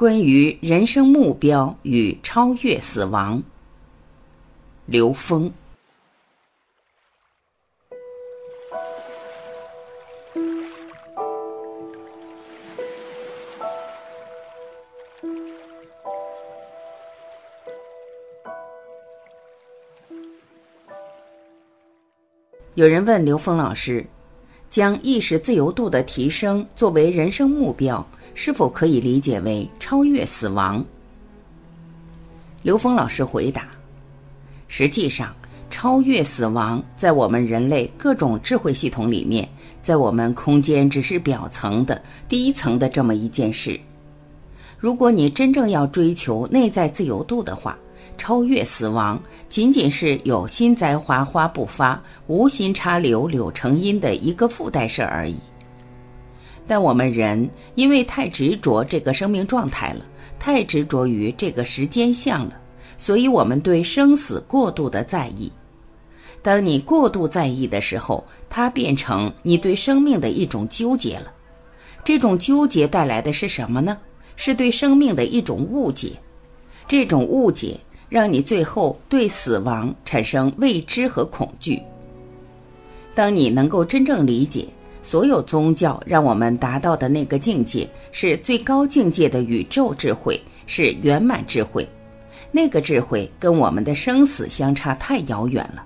关于人生目标与超越死亡，刘峰。有人问刘峰老师：“将意识自由度的提升作为人生目标，是否可以理解为超越死亡？”刘峰老师回答：“实际上，超越死亡在我们人类各种智慧系统里面，在我们空间只是表层的第一层的这么一件事。如果你真正要追求内在自由度的话，超越死亡，仅仅是有心栽花花不发，无心插柳柳成荫的一个附带事而已。但我们人因为太执着这个生命状态了，太执着于这个时间相了，所以我们对生死过度的在意。当你过度在意的时候，它变成你对生命的一种纠结了。这种纠结带来的是什么呢？是对生命的一种误解。这种误解。让你最后对死亡产生未知和恐惧。当你能够真正理解，所有宗教让我们达到的那个境界是最高境界的宇宙智慧，是圆满智慧，那个智慧跟我们的生死相差太遥远了。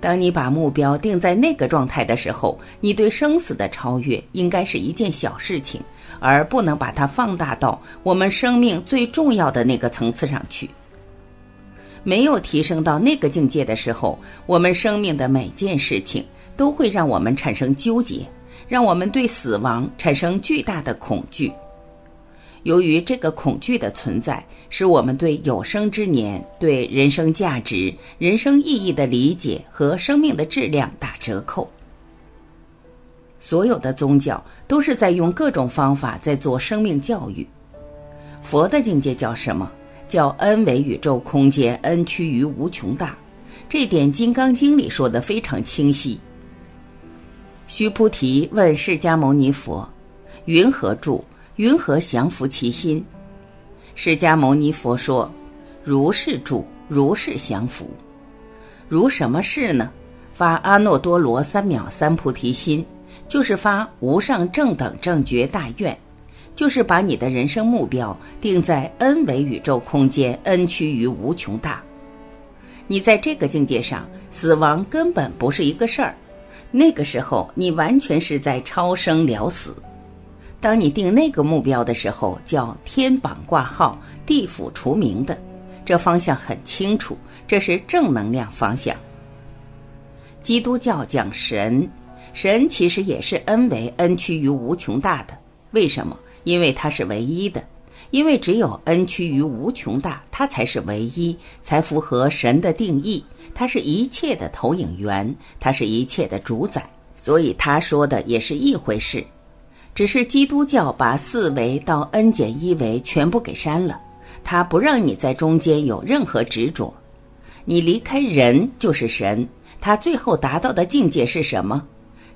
当你把目标定在那个状态的时候，你对生死的超越应该是一件小事情，而不能把它放大到我们生命最重要的那个层次上去。没有提升到那个境界的时候，我们生命的每件事情都会让我们产生纠结，让我们对死亡产生巨大的恐惧。由于这个恐惧的存在，使我们对有生之年、对人生价值、人生意义的理解和生命的质量打折扣。所有的宗教都是在用各种方法在做生命教育。佛的境界叫什么？叫 n 为宇宙空间，n 趋于无穷大，这点《金刚经》里说的非常清晰。须菩提问释迦牟尼佛：“云何住？云何降伏其心？”释迦牟尼佛说：“如是住，如是降伏。如什么事呢？发阿耨多罗三藐三菩提心，就是发无上正等正觉大愿。”就是把你的人生目标定在 n 维宇宙空间，n 趋于无穷大。你在这个境界上，死亡根本不是一个事儿。那个时候，你完全是在超生了死。当你定那个目标的时候，叫天榜挂号，地府除名的，这方向很清楚，这是正能量方向。基督教讲神，神其实也是 n 为 n 趋于无穷大的，为什么？因为它是唯一的，因为只有 n 趋于无穷大，它才是唯一，才符合神的定义。它是一切的投影源，它是一切的主宰，所以他说的也是一回事。只是基督教把四维到 n 减一维全部给删了，它不让你在中间有任何执着。你离开人就是神，他最后达到的境界是什么？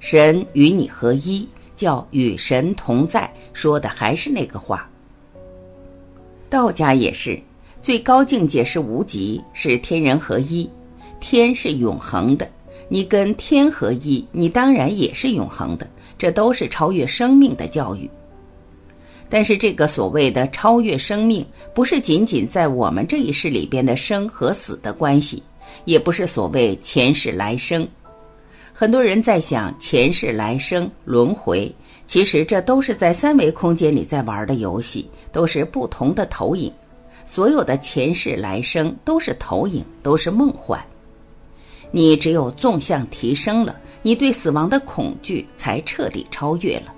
神与你合一。叫与神同在，说的还是那个话。道家也是，最高境界是无极，是天人合一。天是永恒的，你跟天合一，你当然也是永恒的。这都是超越生命的教育。但是这个所谓的超越生命，不是仅仅在我们这一世里边的生和死的关系，也不是所谓前世来生。很多人在想前世来生轮回，其实这都是在三维空间里在玩的游戏，都是不同的投影。所有的前世来生都是投影，都是梦幻。你只有纵向提升了，你对死亡的恐惧才彻底超越了。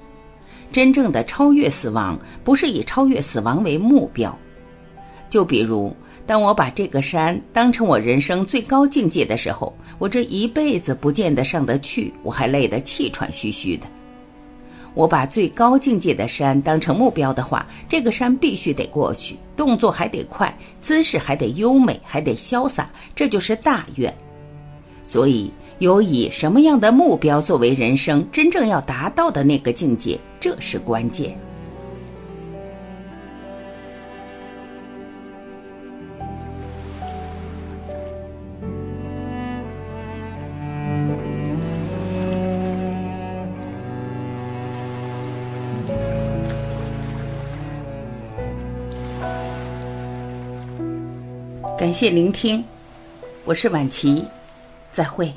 真正的超越死亡，不是以超越死亡为目标。就比如。当我把这个山当成我人生最高境界的时候，我这一辈子不见得上得去，我还累得气喘吁吁的。我把最高境界的山当成目标的话，这个山必须得过去，动作还得快，姿势还得优美，还得潇洒，这就是大愿。所以，有以什么样的目标作为人生真正要达到的那个境界，这是关键。感谢聆听。我是婉琪再会。